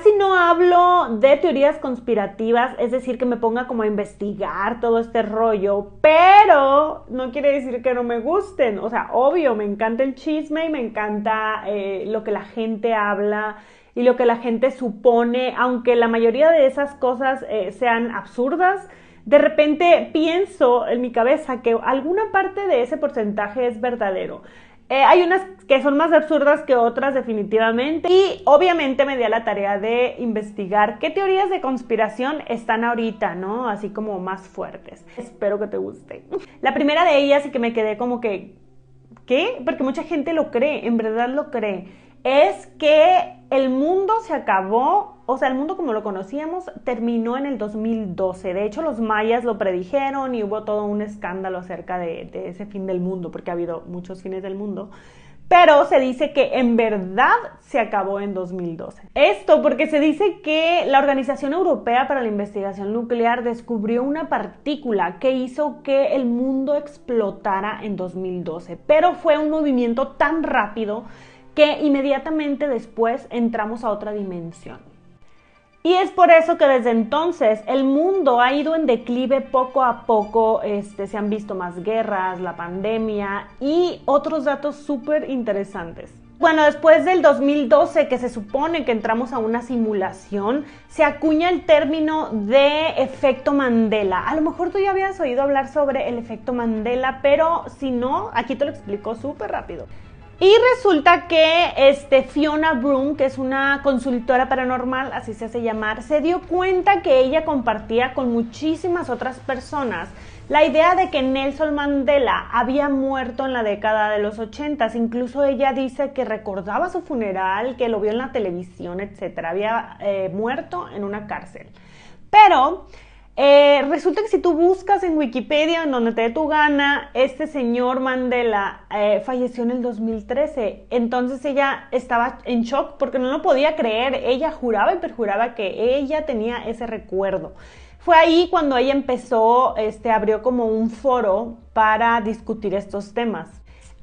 Casi no hablo de teorías conspirativas, es decir, que me ponga como a investigar todo este rollo, pero no quiere decir que no me gusten. O sea, obvio, me encanta el chisme y me encanta eh, lo que la gente habla y lo que la gente supone, aunque la mayoría de esas cosas eh, sean absurdas. De repente pienso en mi cabeza que alguna parte de ese porcentaje es verdadero. Eh, hay unas que son más absurdas que otras definitivamente y obviamente me di a la tarea de investigar qué teorías de conspiración están ahorita, ¿no? Así como más fuertes. Espero que te guste. La primera de ellas y que me quedé como que, ¿qué? Porque mucha gente lo cree, en verdad lo cree. Es que el mundo se acabó o sea, el mundo como lo conocíamos terminó en el 2012. De hecho, los mayas lo predijeron y hubo todo un escándalo acerca de, ese fin del mundo, porque ha habido muchos fines del mundo. Pero se dice que en verdad se acabó en 2012. Esto porque se dice que la Organización Europea para la Investigación Nuclear descubrió una partícula que hizo que el mundo explotara en 2012. Pero fue un movimiento tan rápido que inmediatamente después entramos a otra dimensión. Y es por eso que desde entonces el mundo ha ido en declive poco a poco, este, se han visto más guerras, la pandemia y otros datos súper interesantes. Bueno, después del 2012, que se supone que entramos a una simulación, se acuña el término de efecto Mandela. A lo mejor tú ya habías oído hablar sobre el efecto Mandela, pero si no, aquí te lo explico súper rápido. Y resulta que este, Fiona Broom, que es una consultora paranormal, así se hace llamar, se dio cuenta que ella compartía con muchísimas otras personas la idea de que Nelson Mandela había muerto en la década de los 80. Incluso ella dice que recordaba su funeral, que lo vio en la televisión, etc. Había eh, muerto en una cárcel. Pero eh, resulta que si tú buscas en Wikipedia, en donde te dé tu gana, este señor Mandela eh, falleció en el 2013. Entonces ella estaba en shock porque no lo podía creer. Ella juraba y perjuraba que ella tenía ese recuerdo. Fue ahí cuando ella empezó, este, abrió como un foro para discutir estos temas.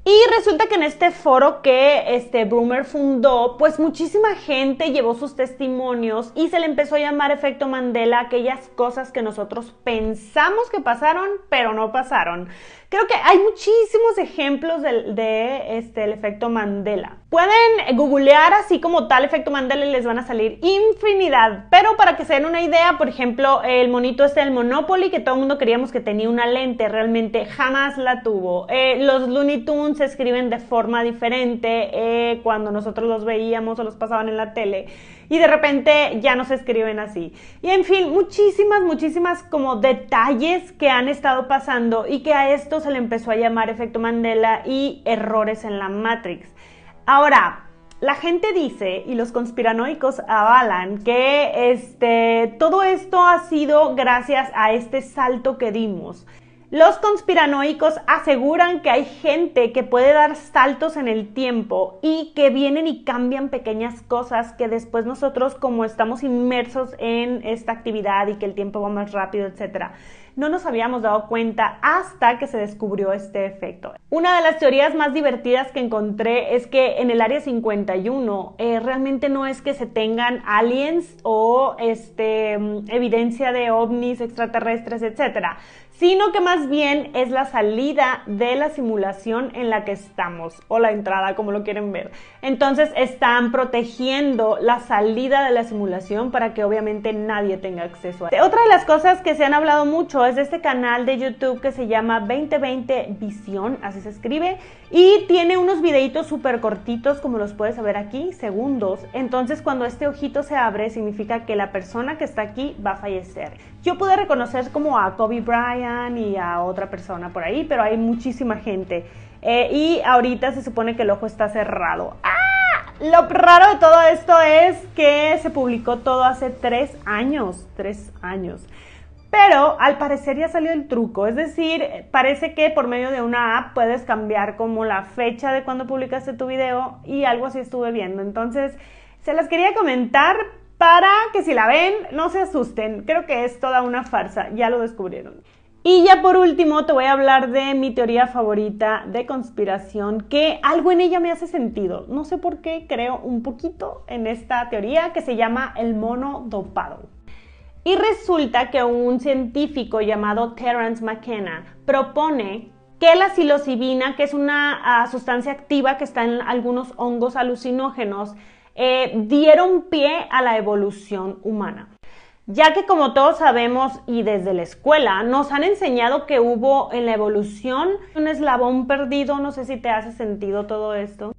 Y resulta que en este foro que este Broomer fundó, pues muchísima gente llevó sus testimonios y se le empezó a llamar efecto Mandela aquellas cosas que nosotros pensamos que pasaron, pero no pasaron. Creo que hay muchísimos ejemplos de, este, el efecto Mandela. Pueden googlear así como tal efecto Mandela y les van a salir infinidad. Pero para que se den una idea, por ejemplo, el monito este del Monopoly, que todo el mundo queríamos que tenía una lente, realmente jamás la tuvo. Eh, los Looney Tunes se escriben de forma diferente eh, cuando nosotros los veíamos o los pasaban en la tele y de repente ya no se escriben así. Y en fin, muchísimas, muchísimas como detalles que han estado pasando y que a esto se le empezó a llamar efecto Mandela y errores en la Matrix. Ahora, la gente dice y los conspiranoicos avalan que este, todo esto ha sido gracias a este salto que dimos. Los conspiranoicos aseguran que hay gente que puede dar saltos en el tiempo y que vienen y cambian pequeñas cosas que después nosotros como estamos inmersos en esta actividad y que el tiempo va más rápido, etcétera, no nos habíamos dado cuenta hasta que se descubrió este efecto. Una de las teorías más divertidas que encontré es que en el área 51 eh, realmente no es que se tengan aliens o este, evidencia de ovnis extraterrestres, etcétera, sino que más bien es la salida de la simulación en la que estamos o la entrada, como lo quieren ver. Entonces están protegiendo la salida de la simulación para que obviamente nadie tenga acceso a. Otra de las cosas que se han hablado mucho es de este canal de YouTube que se llama 2020 Visión, así se escribe, y tiene unos videitos súper cortitos como los puedes ver aquí, segundos. Entonces cuando este ojito se abre significa que la persona que está aquí va a fallecer. Yo pude reconocer como a Kobe Bryant y a otra persona por ahí, pero hay muchísima gente. Eh, y ahorita se supone que el ojo está cerrado. ¡Ah! Lo raro de todo esto es que se publicó todo hace tres años. Tres años. Pero al parecer ya salió el truco, es decir, parece que por medio de una app puedes cambiar como la fecha de cuando publicaste tu video y algo así estuve viendo. Entonces, se las quería comentar para que si la ven no se asusten. Creo que es toda una farsa, ya lo descubrieron. Y ya por último te voy a hablar de mi teoría favorita de conspiración, que algo en ella me hace sentido. No sé por qué creo un poquito en esta teoría que se llama el mono dopado. Y resulta que un científico llamado Terence McKenna propone que la psilocibina, que es una ah, sustancia activa que está en algunos hongos alucinógenos, eh, dieron pie a la evolución humana. Ya que como todos sabemos y desde la escuela nos han enseñado que hubo en la evolución un eslabón perdido, no sé si te hace sentido todo esto.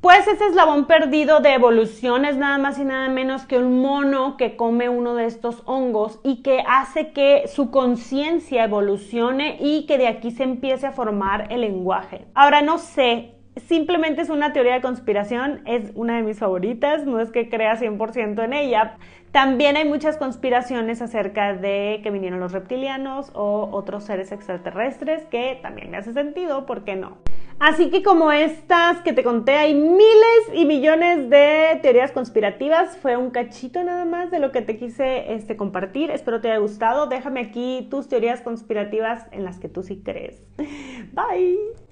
Pues ese eslabón perdido de evolución es nada más y nada menos que un mono que come uno de estos hongos y que hace que su conciencia evolucione y que de aquí se empiece a formar el lenguaje. Ahora no sé, simplemente es una teoría de conspiración, es una de mis favoritas, no es que crea 100% en ella. También hay muchas conspiraciones acerca de que vinieron los reptilianos o otros seres extraterrestres, que también me hace sentido, ¿por qué no? Así que como estas que te conté, hay miles y millones de teorías conspirativas. Fue un cachito nada más de lo que te quise este, compartir. Espero te haya gustado. Déjame aquí tus teorías conspirativas en las que tú sí crees. Bye.